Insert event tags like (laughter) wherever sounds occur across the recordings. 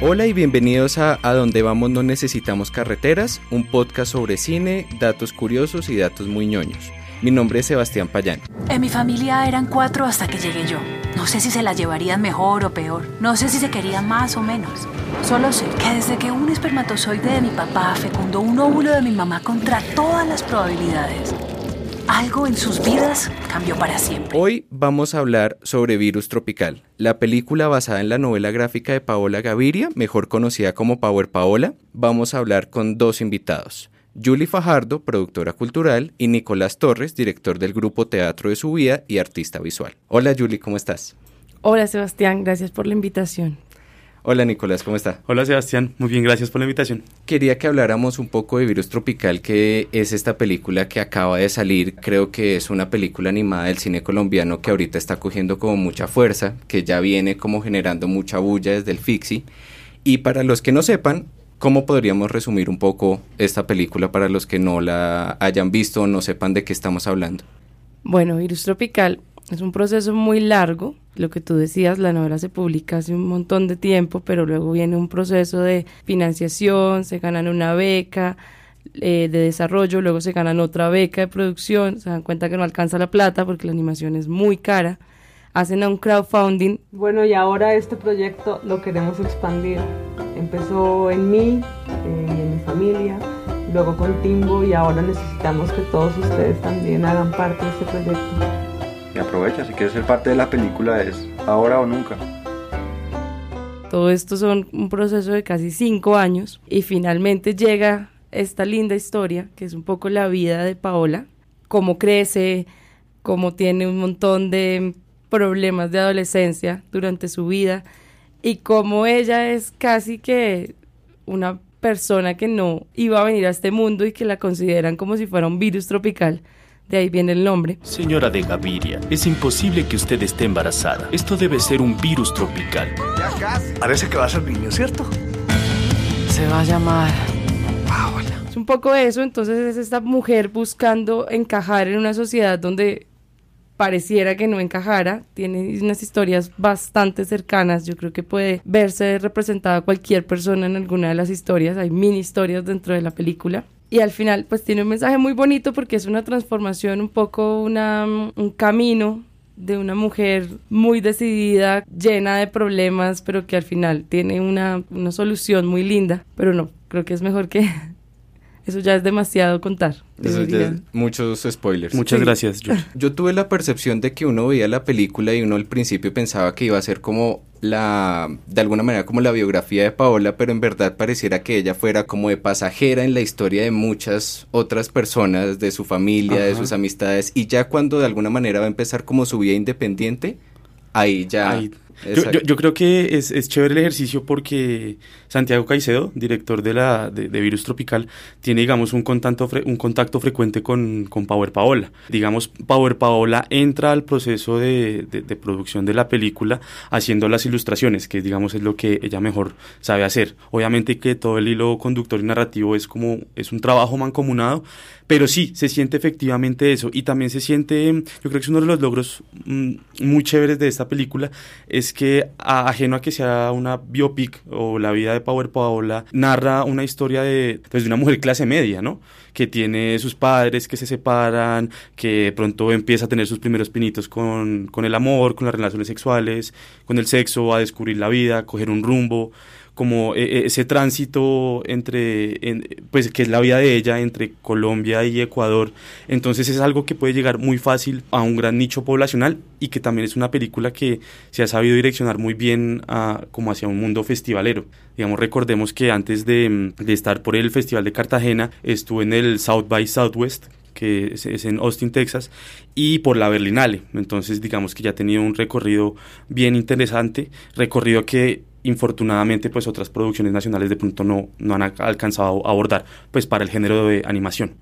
Hola y bienvenidos a A Donde Vamos No Necesitamos Carreteras, un podcast sobre cine, datos curiosos y datos muy ñoños. Mi nombre es Sebastián Payán. En mi familia eran cuatro hasta que llegué yo. No sé si se la llevarían mejor o peor. No sé si se querían más o menos. Solo sé que desde que un espermatozoide de mi papá fecundó un óvulo de mi mamá contra todas las probabilidades, algo en sus vidas cambió para siempre. Hoy vamos a hablar sobre Virus Tropical, la película basada en la novela gráfica de Paola Gaviria, mejor conocida como Power Paola. Vamos a hablar con dos invitados. Julie Fajardo, productora cultural, y Nicolás Torres, director del grupo Teatro de su Vida y artista visual. Hola Julie, ¿cómo estás? Hola Sebastián, gracias por la invitación. Hola Nicolás, ¿cómo está? Hola Sebastián, muy bien, gracias por la invitación. Quería que habláramos un poco de Virus Tropical, que es esta película que acaba de salir. Creo que es una película animada del cine colombiano que ahorita está cogiendo como mucha fuerza, que ya viene como generando mucha bulla desde el Fixi. Y para los que no sepan, ¿cómo podríamos resumir un poco esta película para los que no la hayan visto o no sepan de qué estamos hablando? Bueno, Virus Tropical es un proceso muy largo. Lo que tú decías, la novela se publica hace un montón de tiempo, pero luego viene un proceso de financiación, se ganan una beca eh, de desarrollo, luego se ganan otra beca de producción, se dan cuenta que no alcanza la plata porque la animación es muy cara, hacen a un crowdfunding. Bueno, y ahora este proyecto lo queremos expandir. Empezó en mí, eh, en mi familia, luego con Timbo y ahora necesitamos que todos ustedes también hagan parte de este proyecto aprovecha. Si quieres ser parte de la película es ahora o nunca. Todo esto son un proceso de casi cinco años y finalmente llega esta linda historia que es un poco la vida de Paola, cómo crece, cómo tiene un montón de problemas de adolescencia durante su vida y cómo ella es casi que una persona que no iba a venir a este mundo y que la consideran como si fuera un virus tropical de ahí viene el nombre. Señora de Gaviria, es imposible que usted esté embarazada. Esto debe ser un virus tropical. Ya casi. Parece que va a ser niño, ¿cierto? Se va a llamar Paola. Es un poco eso, entonces es esta mujer buscando encajar en una sociedad donde pareciera que no encajara, tiene unas historias bastante cercanas, yo creo que puede verse representada cualquier persona en alguna de las historias, hay mini historias dentro de la película y al final pues tiene un mensaje muy bonito porque es una transformación, un poco una, un camino de una mujer muy decidida, llena de problemas, pero que al final tiene una, una solución muy linda. Pero no, creo que es mejor que (laughs) eso ya es demasiado contar. Eso ya muchos spoilers. Muchas gracias. Yo tuve la percepción de que uno veía la película y uno al principio pensaba que iba a ser como la, de alguna manera como la biografía de Paola, pero en verdad pareciera que ella fuera como de pasajera en la historia de muchas otras personas, de su familia, de sus amistades, y ya cuando de alguna manera va a empezar como su vida independiente, ahí ya... Yo, creo que es, es, chévere el ejercicio porque Santiago Caicedo, director de, la, de, Virus Tropical, tiene, digamos, un contacto, un contacto frecuente con, con, Power Paola. Digamos, Power Paola entra al proceso de, de, producción de la película haciendo las ilustraciones, que, digamos, es lo que ella mejor sabe hacer. Obviamente que todo el hilo conductor y narrativo es como, es un trabajo mancomunado, pero sí, se siente efectivamente eso. Y también se siente, yo creo que es uno de los logros mm, muy chéveres de esta película, es que ajeno a que sea una biopic o la vida de Power Paola, narra una historia de, pues, de una mujer clase media, ¿no? Que tiene sus padres que se separan, que pronto empieza a tener sus primeros pinitos con, con el amor, con las relaciones sexuales, con el sexo, a descubrir la vida, a coger un rumbo como eh, eh, ese tránsito entre, pues que es la vida de ella entre Colombia y Ecuador. Entonces es algo que puede llegar muy fácil a un gran nicho poblacional y que también es una película que se ha sabido direccionar muy bien a, como hacia un mundo festivalero. Digamos, recordemos que antes de, de estar por el Festival de Cartagena, estuvo en el South by Southwest, que es, en Austin, Texas, y por la Berlinale. Entonces, digamos que ya ha tenido un recorrido bien interesante, recorrido que infortunadamente pues otras producciones nacionales de pronto no, no han alcanzado a abordar pues para el género de animación.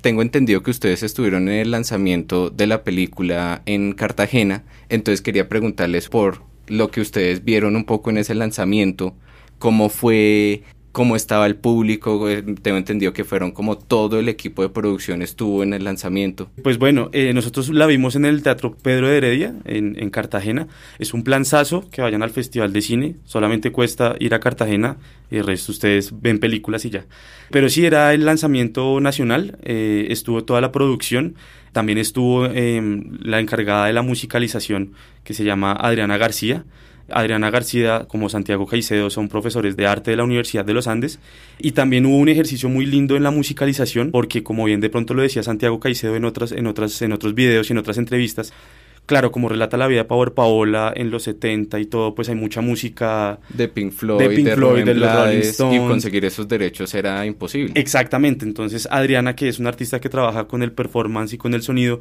Tengo entendido que ustedes estuvieron en el lanzamiento de la película en Cartagena, entonces quería preguntarles por lo que ustedes vieron un poco en ese lanzamiento, cómo fue cómo estaba el público. Eh, tengo entendido que fueron como todo el equipo de producción estuvo en el lanzamiento. Pues bueno, eh, nosotros la vimos en el Teatro Pedro de Heredia, en, en Cartagena. Es un planzazo que vayan al Festival de Cine. Solamente cuesta ir a Cartagena y el resto ustedes ven películas y ya. Pero sí era el lanzamiento nacional, eh, estuvo toda la producción, también estuvo em, la encargada de la musicalización que se llama Adriana García. Adriana García como Santiago Caicedo son profesores de arte de la Universidad de los Andes y también hubo un ejercicio muy lindo en la musicalización porque como bien de pronto lo decía Santiago Caicedo en otras en otras en otros videos y en otras entrevistas claro, como relata la vida de Power Paola en los 70 y todo, pues hay mucha música de Pink Floyd, de, Pink Floyd, de los Rolling Stones. Y conseguir esos derechos era imposible. Exactamente, entonces Adriana, que es una artista que trabaja con el performance y con el sonido,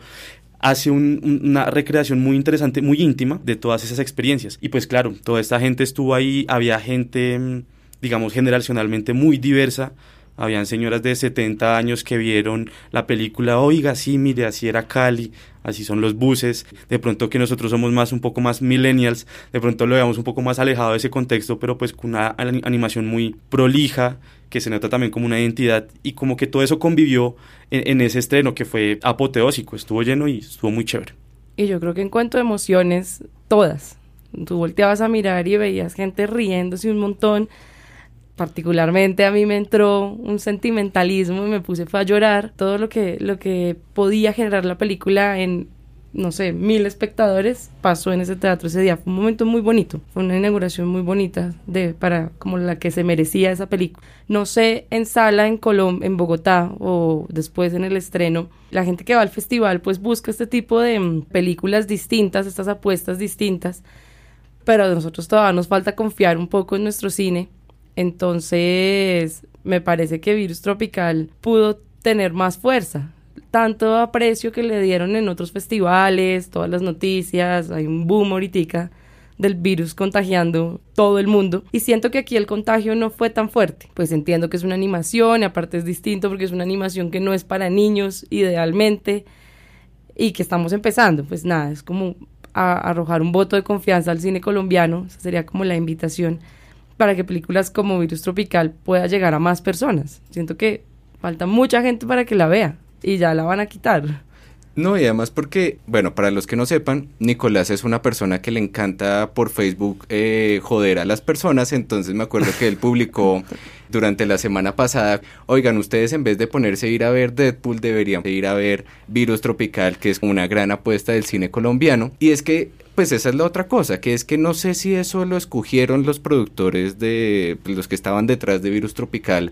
hace una recreación muy interesante, muy íntima de todas esas experiencias. Y pues claro, toda esta gente estuvo ahí, había gente, mm, digamos, generacionalmente muy diversa, habían señoras de 70 años que vieron la película, oiga, sí, mire, así era Cali, así son los buses, de pronto que nosotros somos más un poco más millennials, de pronto lo veamos un poco más alejado de ese contexto, pero pues con una animación muy prolija, que se nota también como una identidad y como que todo eso convivió en, ese estreno que fue apoteósico, estuvo lleno y estuvo muy chévere. Y yo creo que en cuanto a emociones, todas. Tú volteabas a mirar y veías gente riéndose un montón particularmente a mí me entró un sentimentalismo y me puse fue a llorar todo lo que lo que podía generar la película en no sé, mil espectadores pasó en ese teatro ese día. Fue un momento muy bonito, fue una inauguración muy bonita de para como la que se merecía esa película. No sé en sala en Colom en Bogotá o después en el estreno, la gente que va al festival pues busca este tipo de mm, películas distintas, estas apuestas distintas, pero a nosotros todavía nos falta confiar un poco en nuestro cine entonces, me parece que Virus Tropical pudo tener más fuerza. Tanto aprecio que le dieron en otros festivales, todas las noticias, hay un boom ahorita del virus contagiando todo el mundo. Y siento que aquí el contagio no fue tan fuerte. Pues entiendo que es una animación y aparte es distinto porque es una animación que no es para niños idealmente y que estamos empezando. Pues nada es como arrojar un voto de confianza al cine colombiano. Esa sería como la invitación para que películas como Virus Tropical pueda llegar a más personas. Siento que falta mucha gente para que la vea y ya la van a quitar. No, y además porque, bueno, para los que no sepan, Nicolás es una persona que le encanta por Facebook eh, joder a las personas, entonces me acuerdo que él publicó (laughs) durante la semana pasada, oigan, ustedes en vez de ponerse a ir a ver Deadpool, deberían ir a ver Virus Tropical, que es una gran apuesta del cine colombiano, y es que pues esa es la otra cosa, que es que no sé si eso lo escogieron los productores de pues, los que estaban detrás de Virus Tropical,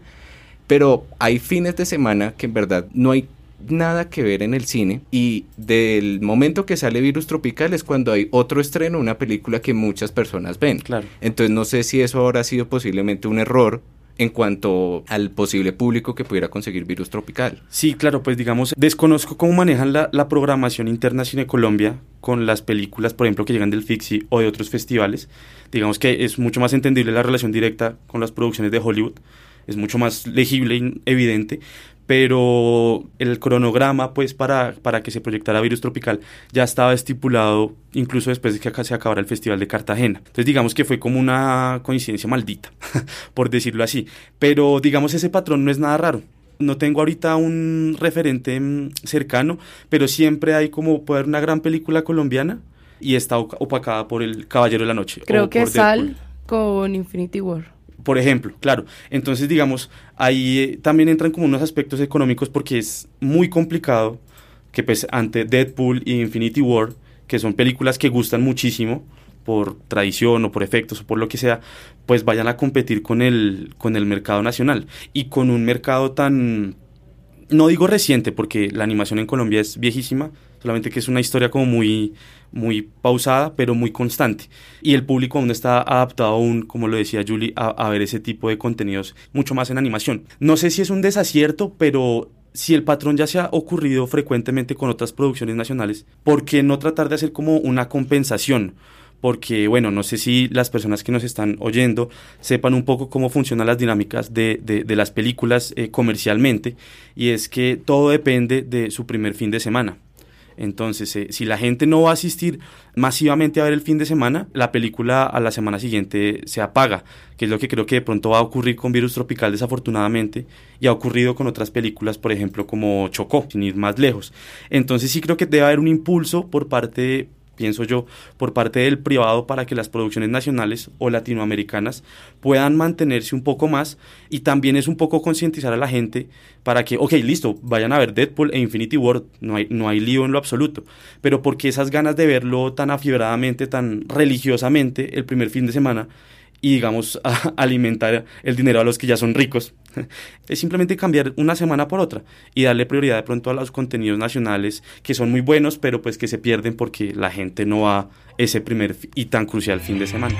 pero hay fines de semana que en verdad no hay nada que ver en el cine y del momento que sale Virus Tropical es cuando hay otro estreno, una película que muchas personas ven. Claro. Entonces no sé si eso ahora ha sido posiblemente un error en cuanto al posible público que pudiera conseguir virus tropical. Sí, claro, pues digamos, desconozco cómo manejan la, la programación interna Cine Colombia con las películas, por ejemplo, que llegan del Fixi o de otros festivales. Digamos que es mucho más entendible la relación directa con las producciones de Hollywood, es mucho más legible y evidente, pero el cronograma pues para, para que se proyectara Virus Tropical ya estaba estipulado incluso después de que acá se acabara el Festival de Cartagena. Entonces digamos que fue como una coincidencia maldita, (laughs) por decirlo así. Pero digamos ese patrón no es nada raro. No tengo ahorita un referente mm, cercano, pero siempre hay como poder una gran película colombiana y está opacada por el Caballero de la Noche. Creo que Sal con Infinity War por ejemplo, claro. Entonces, digamos, ahí eh, también entran como unos aspectos económicos porque es muy complicado que pues ante Deadpool y Infinity War, que son películas que gustan muchísimo por tradición o por efectos o por lo que sea, pues vayan a competir con el, con el mercado nacional y con un mercado tan, no digo reciente porque la animación en Colombia es viejísima, solamente que es una historia como muy, muy pausada, pero muy constante. Y el público aún está adaptado aún, como lo decía Julie, a, ver ese tipo de contenidos mucho más en animación. No sé si es un desacierto, pero si el patrón ya se ha ocurrido frecuentemente con otras producciones nacionales, ¿por qué no tratar de hacer como una compensación? Porque, bueno, no sé si las personas que nos están oyendo sepan un poco cómo funcionan las dinámicas de, de, las películas eh, comercialmente, y es que todo depende de su primer fin de semana. Entonces, eh, si la gente no va a asistir masivamente a ver el fin de semana, la película a la semana siguiente se apaga, que es lo que creo que de pronto va a ocurrir con Virus Tropical desafortunadamente y ha ocurrido con otras películas, por ejemplo, como Chocó, sin ir más lejos. Entonces sí creo que debe haber un impulso por parte pienso yo, por parte del privado para que las producciones nacionales o latinoamericanas puedan mantenerse un poco más y también es un poco concientizar a la gente para que, ok, listo, vayan a ver Deadpool e Infinity War, no hay, no hay lío en lo absoluto, pero porque esas ganas de verlo tan afiebradamente, tan religiosamente el primer fin de semana y digamos (laughs) a alimentar el dinero a los que ya son ricos. (laughs) Es simplemente cambiar una semana por otra y darle prioridad de pronto a los contenidos nacionales que son muy buenos, pero pues que se pierden porque la gente no va ese primer y tan crucial fin de semana.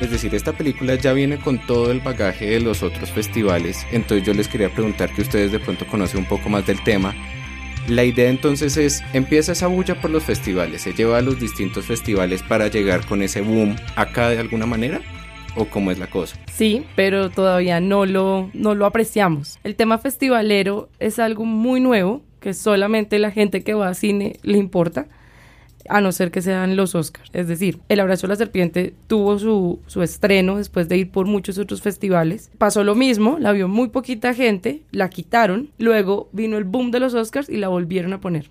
Es decir, esta película ya viene con todo el bagaje de los otros festivales, entonces yo les quería preguntar que ustedes de pronto conocen un poco más del tema. La idea entonces es, empieza esa bulla por los festivales, se lleva a los distintos festivales para llegar con ese boom acá de alguna manera o cómo es la cosa? Sí, pero todavía no lo, no lo apreciamos. El tema festivalero es algo muy nuevo que solamente la gente que va a cine le importa a no ser que sean los Oscars. Es decir, El Abrazo de la Serpiente tuvo su, su estreno después de ir por muchos otros festivales. Pasó lo mismo, la vio muy poquita gente, la quitaron, luego vino el boom de los Oscars y la volvieron a poner.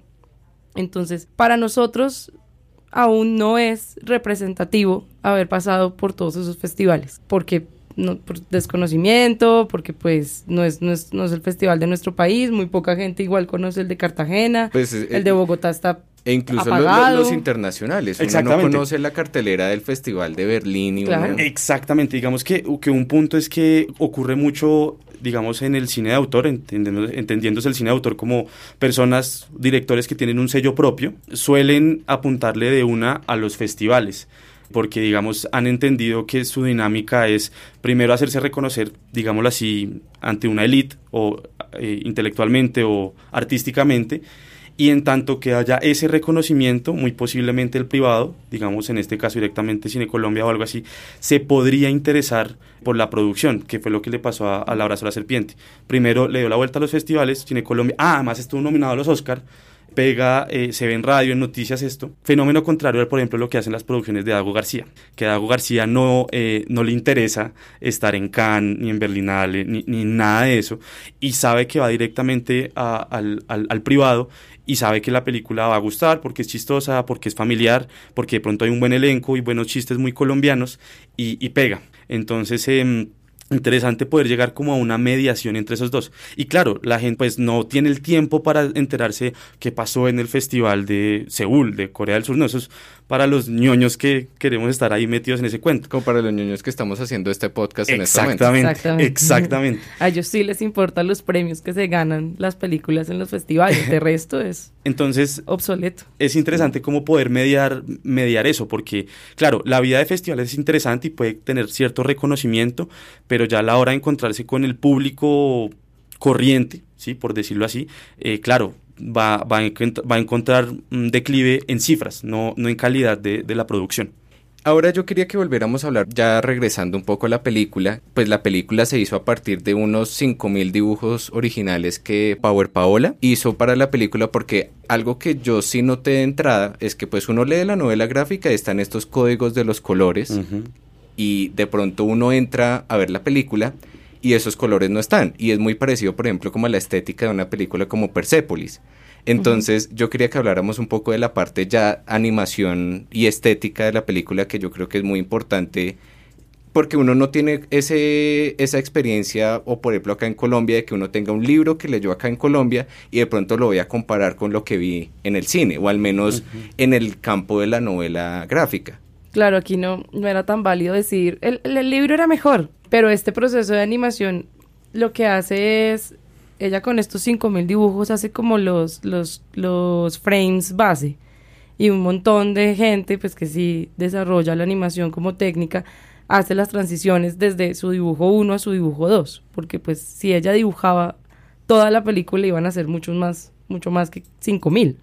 Entonces, para nosotros aún no es representativo haber pasado por todos esos festivales, porque no, por desconocimiento, porque pues no es, no es, no, es, el festival de nuestro país, muy poca gente igual conoce el de Cartagena, pues, el de Bogotá está e incluso los, los, internacionales. Uno no conoce la cartelera del Festival de Berlín. Y claro. Exactamente. Digamos que, que un punto es que ocurre mucho digamos, en el cine de autor, entendiendo, entendiéndose el cine de autor como personas, directores que tienen un sello propio, suelen apuntarle de una a los festivales porque digamos han entendido que su dinámica es primero hacerse reconocer, digámoslo así, ante una élite o eh, intelectualmente o artísticamente y en tanto que haya ese reconocimiento, muy posiblemente el privado, digamos en este caso directamente Cine Colombia o algo así, se podría interesar por la producción, que fue lo que le pasó a, a La la Serpiente. Primero le dio la vuelta a los festivales, Cine Colombia, ah, además estuvo nominado a los Oscar, pega, eh, se ve en radio, en noticias esto. Fenómeno contrario por ejemplo, lo que hacen las producciones de Dago García, que a Dago García no, eh, no le interesa estar en Cannes, ni en Berlinale, ni, ni, nada de eso, y sabe que va directamente al, al, al privado y sabe que la película va a gustar porque es chistosa, porque es familiar, porque de pronto hay un buen elenco y buenos chistes muy colombianos y, pega. Entonces, eh, interesante poder llegar como a una mediación entre esos dos. Y claro, la gente pues no tiene el tiempo para enterarse qué pasó en el festival de Seúl, de Corea del Sur. No, eso es para los ñoños que queremos estar ahí metidos en ese cuento. Como para los ñoños que estamos haciendo este podcast en este momento. Exactamente, exactamente. (laughs) A ellos sí les importan los premios que se ganan las películas en los festivales, de (laughs) resto es Entonces, obsoleto. Es interesante cómo poder mediar, mediar eso, porque claro, la vida de festivales es interesante y puede tener cierto reconocimiento, pero ya a la hora de encontrarse con el público corriente, ¿sí? por decirlo así, eh, claro, va, va, a, va, a, encontrar un declive en cifras, no, no en calidad de, de, la producción. Ahora yo quería que volviéramos a hablar, ya regresando un poco a la película, pues la película se hizo a partir de unos 5.000 dibujos originales que Power Paola hizo para la película porque algo que yo sí noté de entrada es que pues uno lee la novela gráfica y están estos códigos de los colores uh -huh. y de pronto uno entra a ver la película y esos colores no están. Y es muy parecido, por ejemplo, como a la estética de una película como Persepolis. Entonces, uh -huh. yo quería que habláramos un poco de la parte ya animación y estética de la película, que yo creo que es muy importante, porque uno no tiene ese, esa experiencia, o por ejemplo acá en Colombia, de que uno tenga un libro que leyó acá en Colombia y de pronto lo voy a comparar con lo que vi en el cine, o al menos uh -huh. en el campo de la novela gráfica. Claro, aquí no, no era tan válido decir, el, el libro era mejor, pero este proceso de animación lo que hace es, ella con estos 5000 dibujos hace como los, los, los frames base y un montón de gente pues que sí desarrolla la animación como técnica hace las transiciones desde su dibujo 1 a su dibujo 2, porque pues si ella dibujaba toda la película iban a ser muchos más, mucho más que 5000.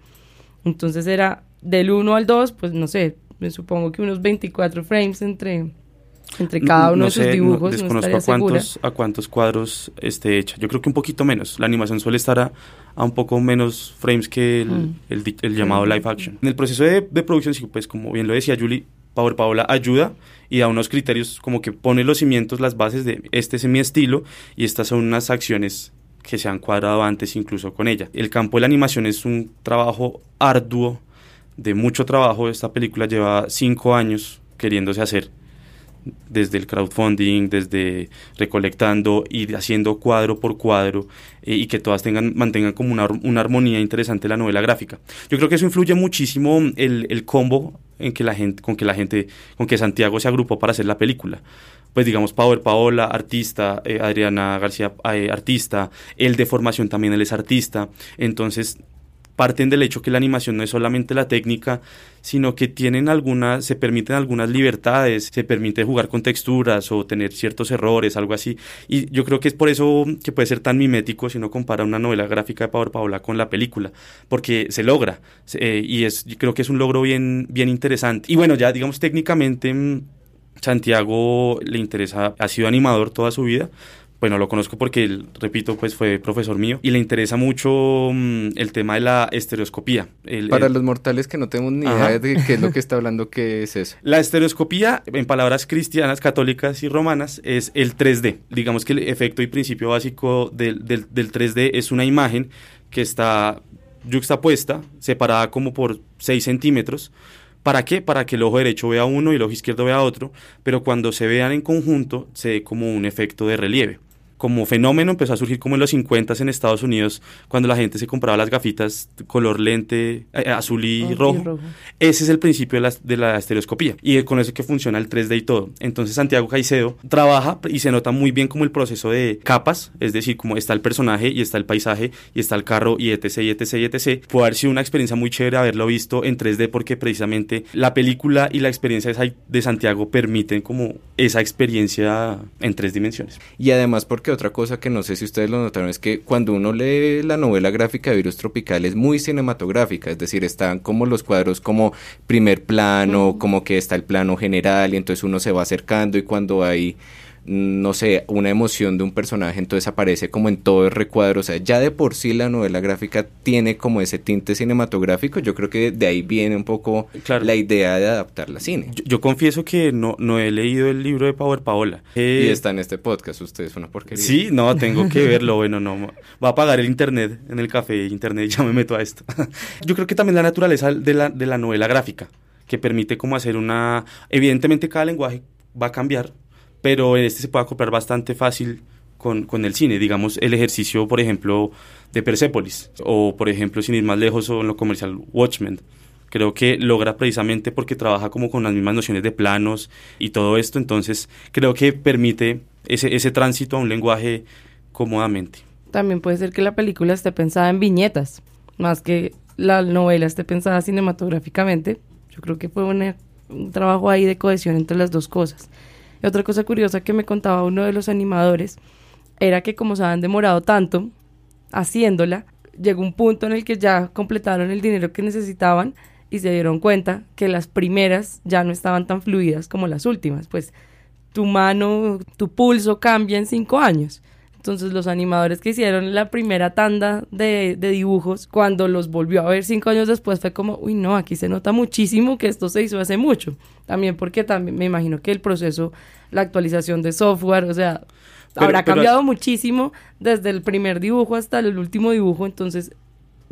Entonces era del 1 al 2, pues no sé, me supongo que unos 24 frames entre Entre cada uno No de sus sé, no- dibujos, no, desconozco estaría a segura. cuántos, a cuántos cuadros esté hecha. Yo creo que un poquito menos. La animación suele estar a, a un poco menos frames que el, Mm. el el llamado live action. En el proceso de, de producción, sí, pues como bien lo decía Julie, Power Paola ayuda y da unos criterios como que pone los cimientos, las bases de este es mi estilo y estas son unas acciones que se han cuadrado antes incluso con ella. El campo de la animación es un trabajo arduo, de mucho trabajo. Esta película lleva cinco años queriéndose hacer desde el crowdfunding, desde recolectando y haciendo cuadro por cuadro eh, y que todas tengan, mantengan como una, una armonía interesante la novela gráfica. Yo creo que eso influye muchísimo el, el combo en que la gente, con que la gente, con que Santiago se agrupó para hacer la película. Pues digamos, Power Paola, artista, eh, Adriana García, eh, artista, él de formación también él es artista, entonces parten del hecho que la animación no es solamente la técnica, sino que tienen algunas, se permiten algunas libertades, se permite jugar con texturas o tener ciertos errores, algo así. Y yo creo que es por eso que puede ser tan mimético si uno compara una novela gráfica de Power Paola con la película, porque se logra. eh, y es, creo que es un logro bien, bien interesante. Y bueno, ya digamos técnicamente, mm, Santiago le interesa, ha sido animador toda su vida, bueno, lo conozco porque, repito, pues fue profesor mío y le interesa mucho mm, el tema de la estereoscopía. El- Para el- los mortales que no tenemos ni Ajá. idea de qué es lo que está (laughs) hablando, ¿qué es eso? La estereoscopía, en palabras cristianas, católicas y romanas, es el 3D. Digamos que el efecto y principio básico del, del- del 3D es una imagen que está yuxtapuesta, separada como por 6 centímetros. ¿Para qué? Para que el ojo derecho vea uno y el ojo izquierdo vea otro, pero cuando se vean en conjunto se ve como un efecto de relieve. Como fenómeno empezó a surgir como en los 50 en Estados Unidos, cuando la gente se compraba las gafitas color lente eh, azul y, Azul y rojo. Ese es el principio de la, de la estereoscopía y con eso es que funciona el 3D y todo. Entonces Santiago Caicedo trabaja y se nota muy bien como el proceso de capas, es decir, como está el personaje y está el paisaje y está el carro y etc, y etc, y etc. Puede haber sido una experiencia muy chévere haberlo visto en 3D porque precisamente la película y la experiencia de Santiago permiten como esa experiencia en tres dimensiones. Y además porque otra cosa que no sé si ustedes lo notaron es que cuando uno lee la novela gráfica de Virus Tropical es muy cinematográfica, es decir, están como los cuadros como primer plano, como que está el plano general y entonces uno se va acercando y cuando hay no sé, una emoción de un personaje, entonces aparece como en todo el recuadro, o sea, ya de por sí la novela gráfica tiene como ese tinte cinematográfico, yo creo que de ahí viene un poco Claro. la idea de adaptarla a cine. Yo, yo confieso que no, no he leído el libro de Power Paola. Eh, y está en este podcast, ustedes una porquería. Sí, no, tengo que verlo. Bueno, no. Va a apagar el internet en el café internet ya me meto a esto. (laughs) Yo creo que también la naturaleza de la, de la novela gráfica, que permite como hacer una. Evidentemente, cada lenguaje va a cambiar, pero en este se puede acoplar bastante fácil con, con el cine. Digamos, el ejercicio, por ejemplo, de Persepolis, o por ejemplo, sin ir más lejos, o en lo comercial, Watchmen. Creo que logra precisamente porque trabaja como con las mismas nociones de planos y todo esto, entonces creo que permite ese, ese tránsito a un lenguaje cómodamente. También puede ser que la película esté pensada en viñetas, más que la novela esté pensada cinematográficamente. Yo creo que fue una- un trabajo ahí de cohesión entre las dos cosas. Otra cosa curiosa que me contaba uno de los animadores era que como se habían demorado tanto haciéndola, llegó un punto en el que ya completaron el dinero que necesitaban y se dieron cuenta que las primeras ya no estaban tan fluidas como las últimas. Pues tu mano, tu pulso cambia en cinco años. Entonces los animadores que hicieron la primera tanda de, de dibujos, cuando los volvió a ver cinco años después, fue como, uy, no, aquí se nota muchísimo que esto se hizo hace mucho. También porque también me imagino que el proceso, la actualización de software, o sea, Pero- habrá pero- cambiado muchísimo desde el primer dibujo hasta el último dibujo, entonces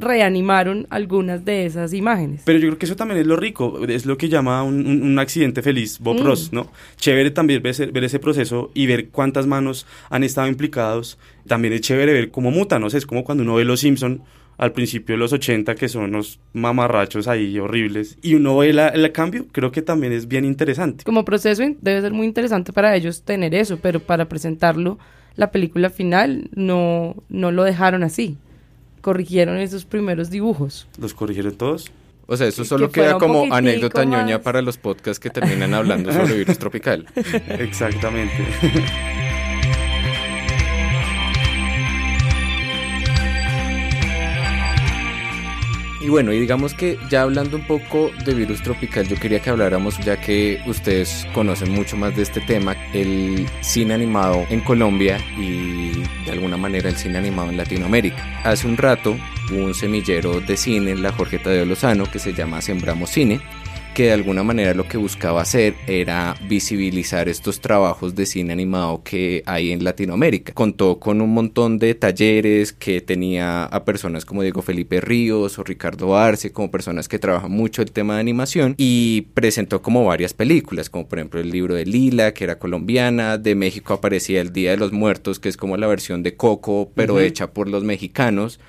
reanimaron algunas de esas imágenes. Pero yo creo que eso también es lo rico, es lo que llama un, un- un accidente feliz, Bob Mm. Ross, ¿no? Chévere también ver ese, ver ese proceso y ver cuántas manos han estado implicados. También es chévere ver cómo mutan, no sé, es como cuando uno ve Los Simpson al principio de los 80, que son unos mamarrachos ahí horribles, y uno ve la- el cambio, creo que también es bien interesante. Como proceso debe ser muy interesante para ellos tener eso, pero para presentarlo, la película final no, no lo dejaron así. Corrigieron esos primeros dibujos. ¿Los corrigieron todos? O sea, eso solo queda como anécdota ñoña más. para los podcasts que terminan hablando sobre virus tropical. (laughs) Exactamente. (laughs) Y bueno, y digamos que ya hablando un poco de virus tropical, yo quería que habláramos, ya que ustedes conocen mucho más de este tema, el cine animado en Colombia y de alguna manera el cine animado en Latinoamérica. Hace un rato hubo un semillero de cine en la Jorge Tadeo Lozano que se llama Sembramos Cine que de alguna manera lo que buscaba hacer era visibilizar estos trabajos de cine animado que hay en Latinoamérica. Contó con un montón de talleres que tenía a personas como Diego Felipe Ríos o Ricardo Arce, como personas que trabajan mucho el tema de animación y presentó como varias películas, como por ejemplo el libro de Lila, que era colombiana, de México aparecía El Día de los Muertos, que es como la versión de Coco, pero hecha por los mexicanos.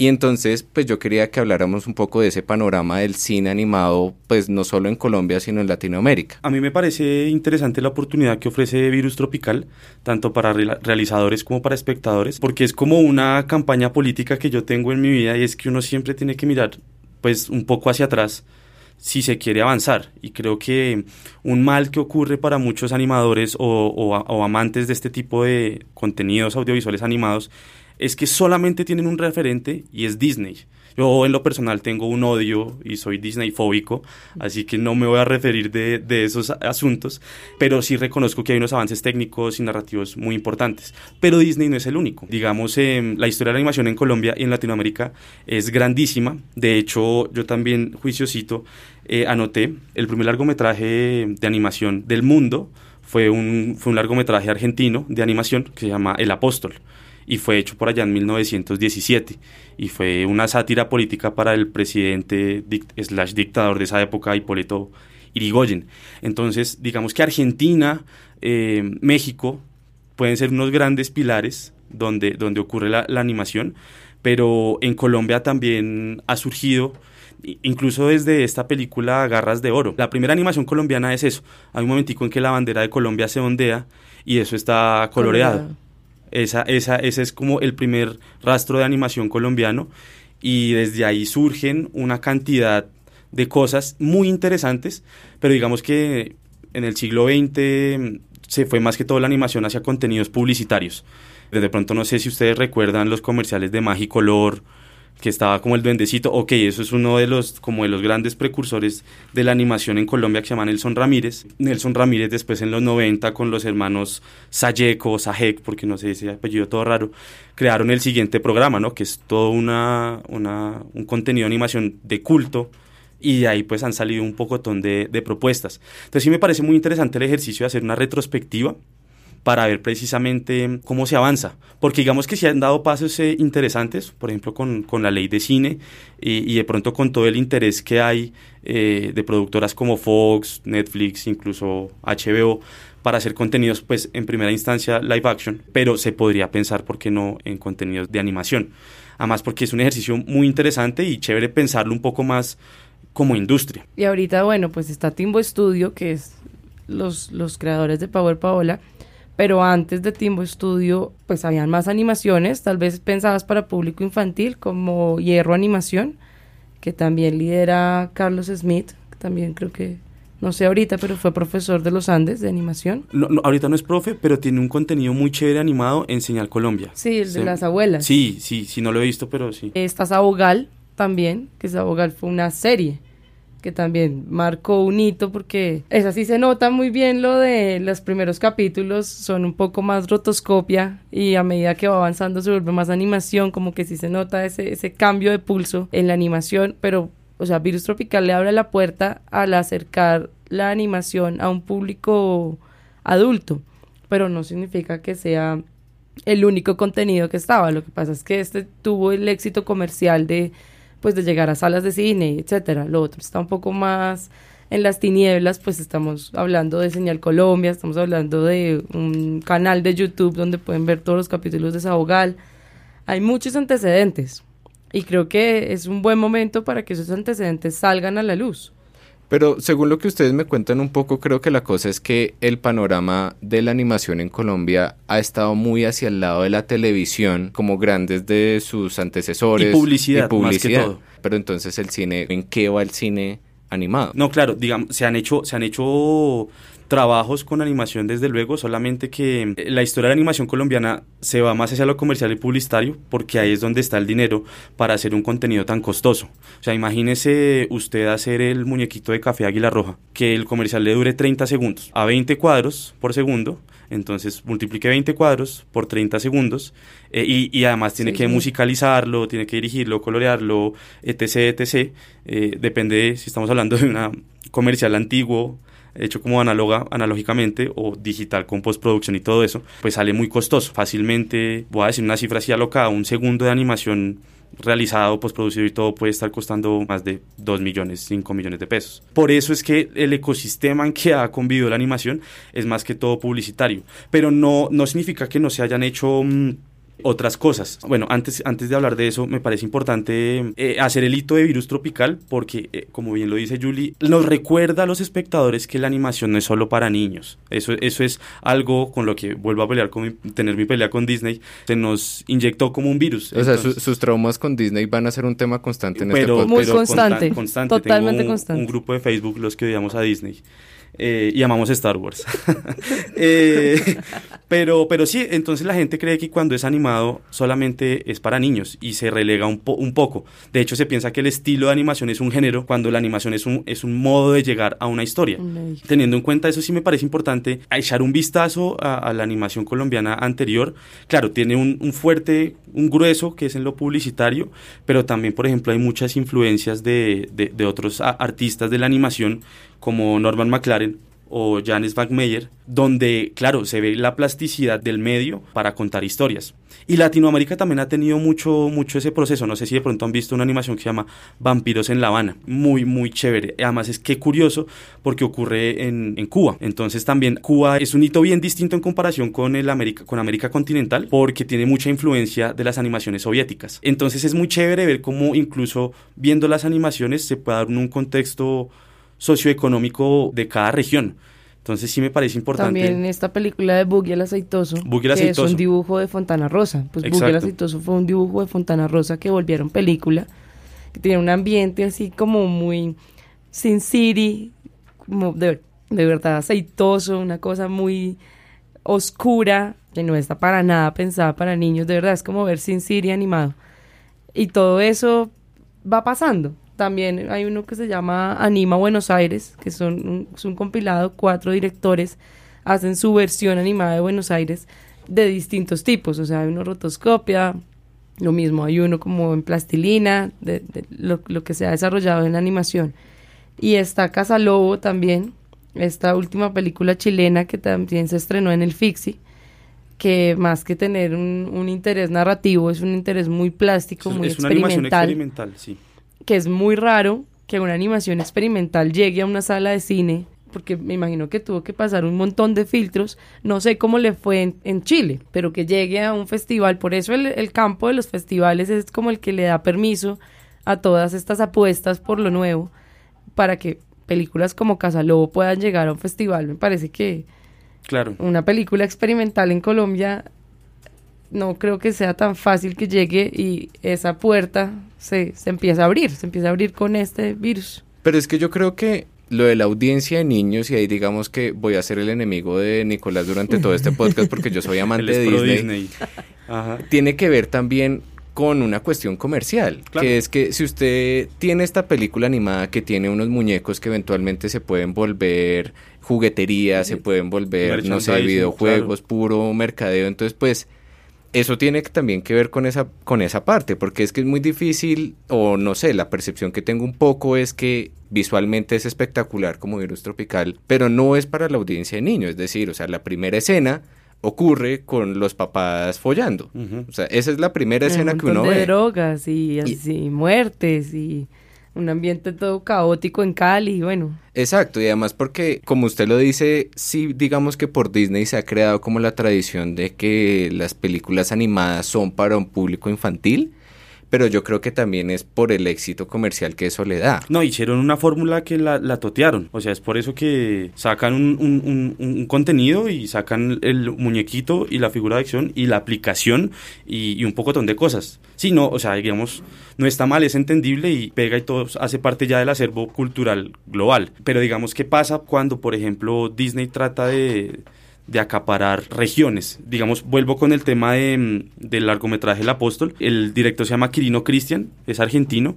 Y entonces, pues yo quería que habláramos un poco de ese panorama del cine animado, pues no solo en Colombia, sino en Latinoamérica. A mí me parece interesante la oportunidad que ofrece Virus Tropical, tanto para realizadores como para espectadores, porque es como una campaña política que yo tengo en mi vida y es que uno siempre tiene que mirar, pues, un poco hacia atrás si se quiere avanzar. Y creo que un mal que ocurre para muchos animadores o, o amantes de este tipo de contenidos audiovisuales animados es que solamente tienen un referente y es Disney. Yo en lo personal tengo un odio y soy Disney fóbico, así que no me voy a referir de, esos asuntos, pero sí reconozco que hay unos avances técnicos y narrativos muy importantes. Pero Disney no es el único. Digamos, eh, la historia de la animación en Colombia y en Latinoamérica es grandísima. De hecho, yo también, juiciosito, eh, anoté el primer largometraje de animación del mundo. Fue un, fue un largometraje argentino de animación que se llama El Apóstol y fue hecho por allá en 1917 y fue una sátira política para el presidente slash dictador de esa época, Hipólito Irigoyen. Entonces, digamos que Argentina, eh, México pueden ser unos grandes pilares donde, donde ocurre la, animación, pero en Colombia también ha surgido incluso desde esta película Garras de Oro. La primera animación colombiana es eso. Hay un momentico en que la bandera de Colombia se ondea y eso está coloreado. Esa, esa, ese es como el primer rastro de animación colombiano y desde ahí surgen una cantidad de cosas muy interesantes, pero digamos que en el siglo XX se fue más que todo la animación hacia contenidos publicitarios. De pronto no sé si ustedes recuerdan los comerciales de Magicolor, que estaba como el duendecito. Ok, eso es uno de los, como de los grandes precursores de la animación en Colombia que se llama Nelson Ramírez. Nelson Ramírez después en los 90 con los hermanos Sayeco Sajek, porque no sé ese apellido todo raro, crearon el siguiente programa, ¿no? Que es todo una, una, un contenido de animación de culto y de ahí pues han salido un pocotón de, de propuestas. Entonces sí me parece muy interesante el ejercicio de hacer una retrospectiva para ver precisamente cómo se avanza. Porque digamos que se han dado pasos eh, interesantes, por ejemplo, con, con, la ley de cine y, de pronto con todo el interés que hay eh, de productoras como Fox, Netflix, incluso HBO, para hacer contenidos, pues en primera instancia live action, pero se podría pensar, ¿por qué no?, en contenidos de animación. Además, porque es un ejercicio muy interesante y chévere pensarlo un poco más como industria. Y ahorita, bueno, pues está Timbo Studio, que es los, los creadores de Power Paola, pero antes de Timbo Studio pues habían más animaciones, tal vez pensadas para público infantil como Hierro Animación, que también lidera Carlos Smith, que también creo que no sé ahorita, pero fue profesor de los Andes de animación. No, ahorita no es profe, pero tiene un contenido muy chévere animado en Señal Colombia. Sí, el de las abuelas. Sí, sí, sí, no lo he visto, pero sí. Está Sabogal también, que Sabogal fue una serie que también marcó un hito porque es así se nota muy bien lo de los primeros capítulos son un poco más rotoscopia y a medida que va avanzando se vuelve más animación como que sí se nota ese, ese cambio de pulso en la animación pero o sea Virus Tropical le abre la puerta al acercar la animación a un público adulto pero no significa que sea el único contenido que estaba. Lo que pasa es que este tuvo el éxito comercial de pues de llegar a salas de cine, etcétera. Lo otro está un poco más en las tinieblas, pues estamos hablando de Señal Colombia, estamos hablando de un canal de YouTube donde pueden ver todos los capítulos de Sabogal. Hay muchos antecedentes y creo que es un buen momento para que esos antecedentes salgan a la luz. Pero según lo que ustedes me cuentan un poco, creo que la cosa es que el panorama de la animación en Colombia ha estado muy hacia el lado de la televisión, como grandes de sus antecesores. Y publicidad, Más que todo. Pero entonces el cine, ¿en qué va el cine animado? No, claro, digamos, se han hecho, se han hecho trabajos con animación desde luego, solamente que eh, la historia de la animación colombiana se va más hacia lo comercial y publicitario porque ahí es donde está el dinero para hacer un contenido tan costoso. O sea, imagínese usted hacer el muñequito de café Águila Roja, que el comercial le dure 30 segundos a 20 cuadros por segundo, entonces multiplique 20 cuadros por 30 segundos eh, y, además tiene que musicalizarlo, tiene que dirigirlo, colorearlo, etc, etc. Eh, depende si estamos hablando de una comercial antiguo hecho como análoga, analógicamente o digital con postproducción y todo eso, pues sale muy costoso. Fácilmente, voy a decir una cifra así alocada, un segundo de animación realizado, postproducido y todo puede estar costando más de 2 millones, 5 millones de pesos. Por eso es que el ecosistema en que ha convivido la animación es más que todo publicitario, pero no, no significa que no se hayan hecho... Mm, otras cosas. Bueno, antes, antes de hablar de eso, me parece importante eh, hacer el hito de virus tropical porque, eh, como bien lo dice Julie, nos recuerda a los espectadores que la animación no es solo para niños. Eso, eso es algo con lo que vuelvo a pelear, con tener mi pelea con Disney. Se nos inyectó como un virus. O sea, sus traumas con Disney van a ser un tema constante en este pero, Muy constante, Totalmente constante. Un grupo de Facebook, los que odiamos a Disney. Eh, y amamos Star Wars. (laughs) Eh, pero, pero sí, entonces la gente cree que cuando es animado solamente es para niños y se relega un, un poco. De hecho, se piensa que el estilo de animación es un género cuando la animación es un, es un modo de llegar a una historia. Teniendo en cuenta eso, sí me parece importante echar un vistazo a, la animación colombiana anterior. Claro, tiene un, un, fuerte, un grueso que es en lo publicitario, pero también, por ejemplo, hay muchas influencias de, de, de otros artistas de la animación como Norman McLaren o Janis Wagmeyer, donde, claro, se ve la plasticidad del medio para contar historias. Y Latinoamérica también ha tenido mucho, mucho ese proceso. No sé si de pronto han visto una animación que se llama Vampiros en La Habana. Muy, muy chévere. Además es que curioso porque ocurre en, en, Cuba. Entonces también Cuba es un hito bien distinto en comparación con, el América, con América continental porque tiene mucha influencia de las animaciones soviéticas. Entonces es muy chévere ver cómo incluso viendo las animaciones se puede dar un contexto socioeconómico de cada región. Entonces sí me parece importante. También esta película de Buggy el Aceitoso, que es un dibujo de Fontana Rosa. Pues Buggy el Aceitoso fue un dibujo de Fontana Rosa que volvieron película, que tiene un ambiente así como muy Sin City, como de, de verdad aceitoso, una cosa muy oscura, que no está para nada pensada para niños, de verdad es como ver Sin City animado. Y todo eso va pasando. También hay uno que se llama Anima Buenos Aires, que son un, es un compilado, cuatro directores hacen su versión animada de Buenos Aires de distintos tipos, o sea, hay uno rotoscopia, lo mismo, hay uno como en plastilina, de, lo, lo, que se ha desarrollado en animación. Y está Casa Lobo también, esta última película chilena que también se estrenó en el Fixi, que más que tener un, un interés narrativo, es un interés muy plástico, muy es experimental. Una animación experimental, sí que es muy raro que una animación experimental llegue a una sala de cine, porque me imagino que tuvo que pasar un montón de filtros, no sé cómo le fue en, Chile, pero que llegue a un festival, por eso el, campo de los festivales es como el que le da permiso a todas estas apuestas por lo nuevo, para que películas como Casalobo puedan llegar a un festival, me parece que claro. una película experimental en Colombia no creo que sea tan fácil que llegue y esa puerta se, se empieza a abrir, se empieza a abrir con este virus. Pero es que yo creo que lo de la audiencia de niños, y ahí digamos que voy a ser el enemigo de Nicolás durante todo este podcast porque yo soy (laughs) amante de Disney, tiene que ver también con una cuestión comercial, que es que si usted tiene esta película animada que tiene unos muñecos que eventualmente se pueden volver juguetería, se pueden volver, no sé, videojuegos, puro mercadeo, entonces pues eso tiene también que ver con esa, con esa parte, porque es que es muy difícil, o no sé, la percepción que tengo un poco es que visualmente es espectacular como virus tropical, pero no es para la audiencia de niños, es decir, o sea, la primera escena ocurre con los papás follando. O sea, esa es la primera escena que uno de ve. drogas y, así, muertes y un ambiente todo caótico en Cali, bueno. Exacto, y además porque, como usted lo dice, sí, digamos que por Disney se ha creado como la tradición de que las películas animadas son para un público infantil, pero yo creo que también es por el éxito comercial que eso le da. No, hicieron una fórmula que la, la totearon, o sea, es por eso que sacan un, un, un, contenido y sacan el muñequito y la figura de acción y la aplicación y, y un poco de cosas. Sí, no, o sea, digamos, no está mal, es entendible y pega y todo hace parte ya del acervo cultural global. Pero digamos, ¿qué pasa cuando, por ejemplo, Disney trata de de acaparar regiones. Digamos, vuelvo con el tema de, mm, del largometraje El Apóstol. El director se llama Quirino Cristian, es argentino.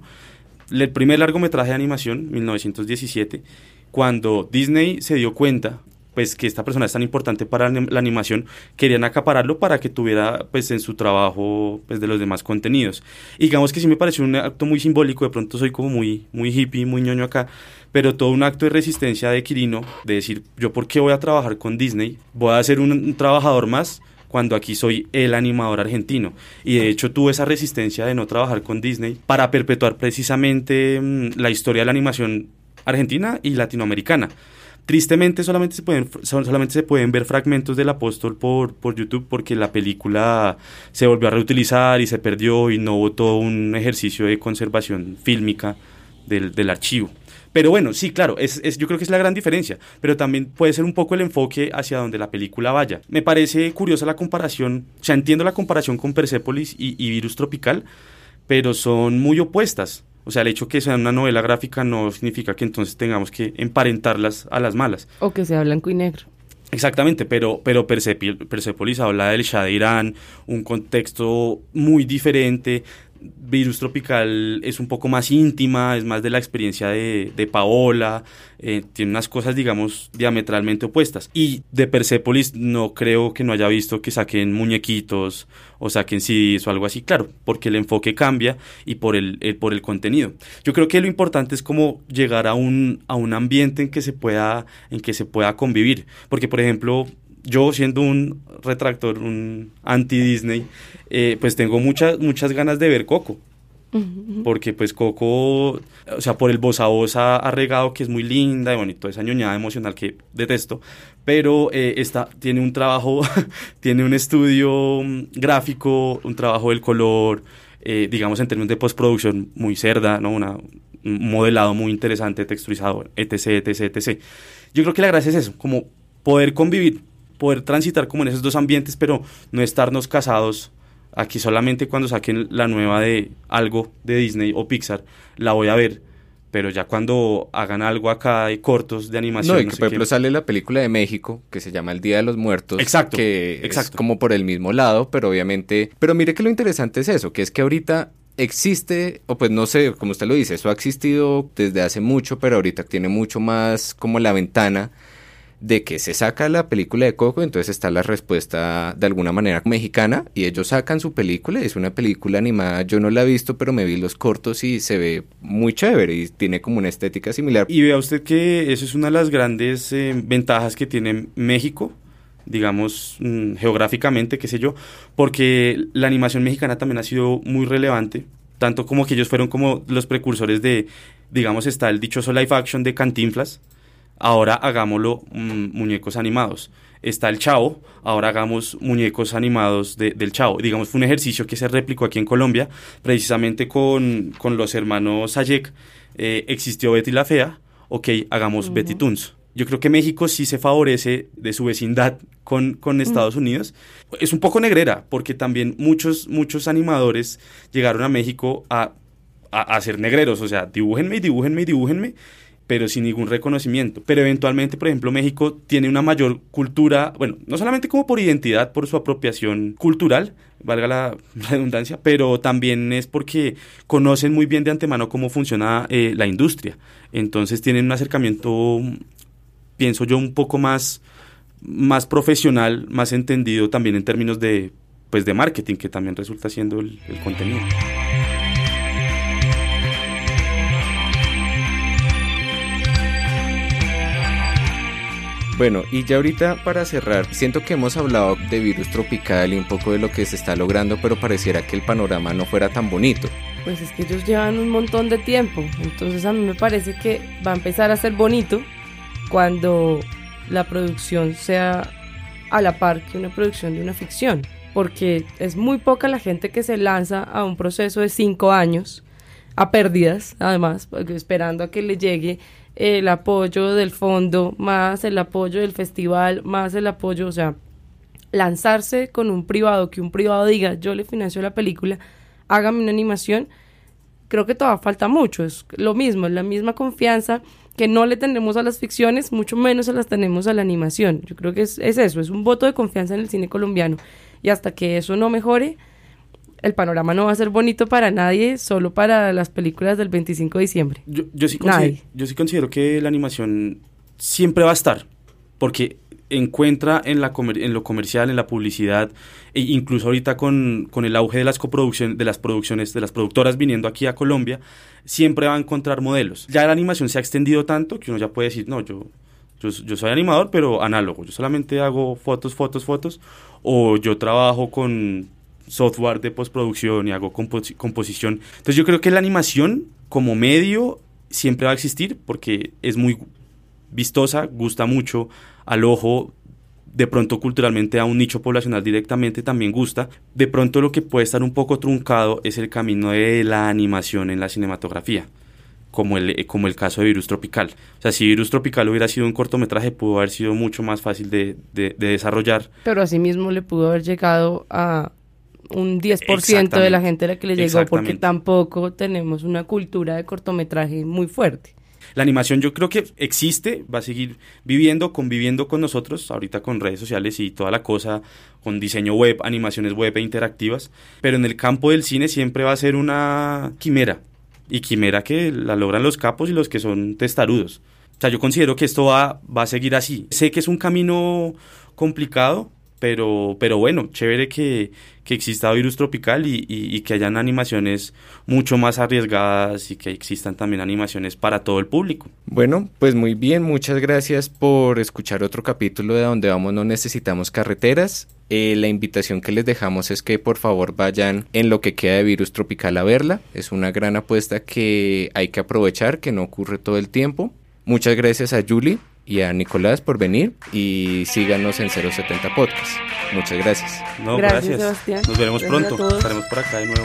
El primer largometraje de animación, 1917, cuando Disney se dio cuenta pues que esta persona es tan importante para la animación, querían acapararlo para que tuviera pues en su trabajo pues de los demás contenidos. Y digamos que sí me pareció un acto muy simbólico, de pronto soy como muy muy hippie, muy ñoño acá, pero todo un acto de resistencia de Quirino, de decir, yo por qué voy a trabajar con Disney, voy a ser un, trabajador más cuando aquí soy el animador argentino. Y de hecho tuve esa resistencia de no trabajar con Disney para perpetuar precisamente mm, la historia de la animación argentina y latinoamericana. Tristemente solamente se pueden, solamente se pueden ver fragmentos del apóstol por, por YouTube porque la película se volvió a reutilizar y se perdió y no hubo todo un ejercicio de conservación fílmica del, del archivo. Pero bueno, sí, claro, es, yo creo que es la gran diferencia, pero también puede ser un poco el enfoque hacia donde la película vaya. Me parece curiosa la comparación, o sea, entiendo la comparación con Persepolis y, Virus Tropical, pero son muy opuestas. O sea, el hecho que sea una novela gráfica no significa que entonces tengamos que emparentarlas a las malas. O que sea blanco y negro. Exactamente, pero, pero Persepolis habla del Shah de Irán, un contexto muy diferente, Virus Tropical es un poco más íntima, es más de la experiencia de, de Paola, eh, tiene unas cosas, digamos, diametralmente opuestas. Y de Persepolis no creo que no haya visto que saquen muñequitos o saquen CDs o algo así, claro, porque el enfoque cambia y por el, por el contenido. Yo creo que lo importante es como llegar a un, a un ambiente en que se pueda, en que se pueda convivir. Porque, por ejemplo, yo siendo un retractor, un anti-Disney, eh, pues tengo muchas, muchas ganas de ver Coco. Porque pues Coco, o sea, por el voz a voz ha, regado que es muy linda y bonito, esa ñoñada emocional que detesto, pero eh, tiene un trabajo, (laughs) tiene un estudio mm, gráfico, un trabajo del color, eh, digamos en términos de postproducción muy cerda, ¿no? Una, un modelado muy interesante, texturizado, etc, etc, etc. Yo creo que la gracia es eso, como poder convivir poder transitar como en esos dos ambientes, pero no estarnos casados. Aquí solamente cuando saquen la nueva de algo de Disney o Pixar, la voy a ver. Pero ya cuando hagan algo acá de cortos de animación. No, y que, por ejemplo sale la película de México que se llama El Día de los Muertos. Exacto. Que exacto. es como por el mismo lado, pero obviamente. Pero mire que lo interesante es eso, que es que ahorita existe, o pues no sé, como usted lo dice, eso ha existido desde hace mucho, pero ahorita tiene mucho más como la ventana de que se saca la película de Coco, entonces está la respuesta de alguna manera mexicana y ellos sacan su película, es una película animada, yo no la he visto, pero me vi los cortos y se ve muy chévere y tiene como una estética similar. Y vea usted que eso es una de las grandes eh, ventajas que tiene México, digamos, mm, geográficamente, qué sé yo, porque la animación mexicana también ha sido muy relevante, tanto como que ellos fueron como los precursores de, digamos, está el dichoso live action de Cantinflas, ahora hagámoslo mm, muñecos animados. Está el Chavo, ahora hagamos muñecos animados del Chavo. Digamos, fue un ejercicio que se replicó aquí en Colombia, precisamente con, los hermanos Sayek. Eh, existió Betty la Fea, ok, hagamos Betty Toons. Yo creo que México sí se favorece de su vecindad con, con Estados Unidos. Es un poco negrera, porque también muchos, muchos animadores llegaron a México a, a, a ser negreros, o sea, dibújenme dibújenme dibújenme pero sin ningún reconocimiento. Pero eventualmente, por ejemplo, México tiene una mayor cultura, bueno, no solamente como por identidad, por su apropiación cultural, valga la (laughs) redundancia, pero también es porque conocen muy bien de antemano cómo funciona eh, la industria. Entonces tienen un acercamiento, pienso yo, un poco más, más profesional, más entendido también en términos de, pues, de marketing, que también resulta siendo el contenido. Bueno, y ya ahorita para cerrar, siento que hemos hablado de virus tropical y un poco de lo que se está logrando, pero pareciera que el panorama no fuera tan bonito. Pues es que ellos llevan un montón de tiempo, entonces a mí me parece que va a empezar a ser bonito cuando la producción sea a la par que una producción de una ficción. porque es muy poca la gente que se lanza a un proceso de cinco años, a pérdidas, además, esperando a que le llegue el apoyo del fondo, más el apoyo del festival, más el apoyo, o sea, lanzarse con un privado, que un privado diga, yo le financio la película, hágame una animación, creo que todavía falta mucho, es lo mismo, es la misma confianza que no le tenemos a las ficciones, mucho menos se las tenemos a la animación. Yo creo que es, es eso, es un voto de confianza en el cine colombiano. Y hasta que eso no mejore, el panorama no va a ser bonito para nadie, solo para las películas del 25 de diciembre. Yo, yo, sí, considero, yo sí considero que la animación siempre va a estar, porque encuentra en, la en lo comercial, en la publicidad, e incluso ahorita con, con el auge de las coproducciones, de las producciones, de las productoras viniendo aquí a Colombia, siempre va a encontrar modelos. Ya la animación se ha extendido tanto que uno ya puede decir, no, yo, yo, yo soy animador, pero análogo, yo solamente hago fotos, fotos, fotos, o yo trabajo con software de postproducción y hago composición. Entonces yo creo que la animación como medio siempre va a existir porque es muy vistosa, gusta mucho al ojo, de pronto culturalmente a un nicho poblacional directamente también gusta. De pronto lo que puede estar un poco truncado es el camino de la animación en la cinematografía. Como el, como el caso de Virus Tropical. O sea, si Virus Tropical hubiera sido un cortometraje, pudo haber sido mucho más fácil de, de, de desarrollar. Pero asimismo le pudo haber llegado a un 10% de la gente a la que le llegó, porque tampoco tenemos una cultura de cortometraje muy fuerte. La animación yo creo que existe, va a seguir viviendo, conviviendo con nosotros, ahorita con redes sociales y toda la cosa, con diseño web, animaciones web e interactivas, pero en el campo del cine siempre va a ser una quimera, y quimera que la logran los capos y los que son testarudos. O sea, yo considero que esto va, va a seguir así. Sé que es un camino complicado, pero, pero bueno, chévere que, que exista Virus Tropical y, que hayan animaciones mucho más arriesgadas y que existan también animaciones para todo el público. Bueno, pues muy bien, muchas gracias por escuchar otro capítulo de Donde Vamos No Necesitamos Carreteras. Eh, la invitación que les dejamos es que por favor vayan en lo que queda de Virus Tropical a verla. Es una gran apuesta que hay que aprovechar, que no ocurre todo el tiempo. Muchas gracias a Julie y a Nicolás por venir y síganos en 070 Podcast. Muchas gracias. No, gracias. Nos veremos pronto. Estaremos por acá de nuevo.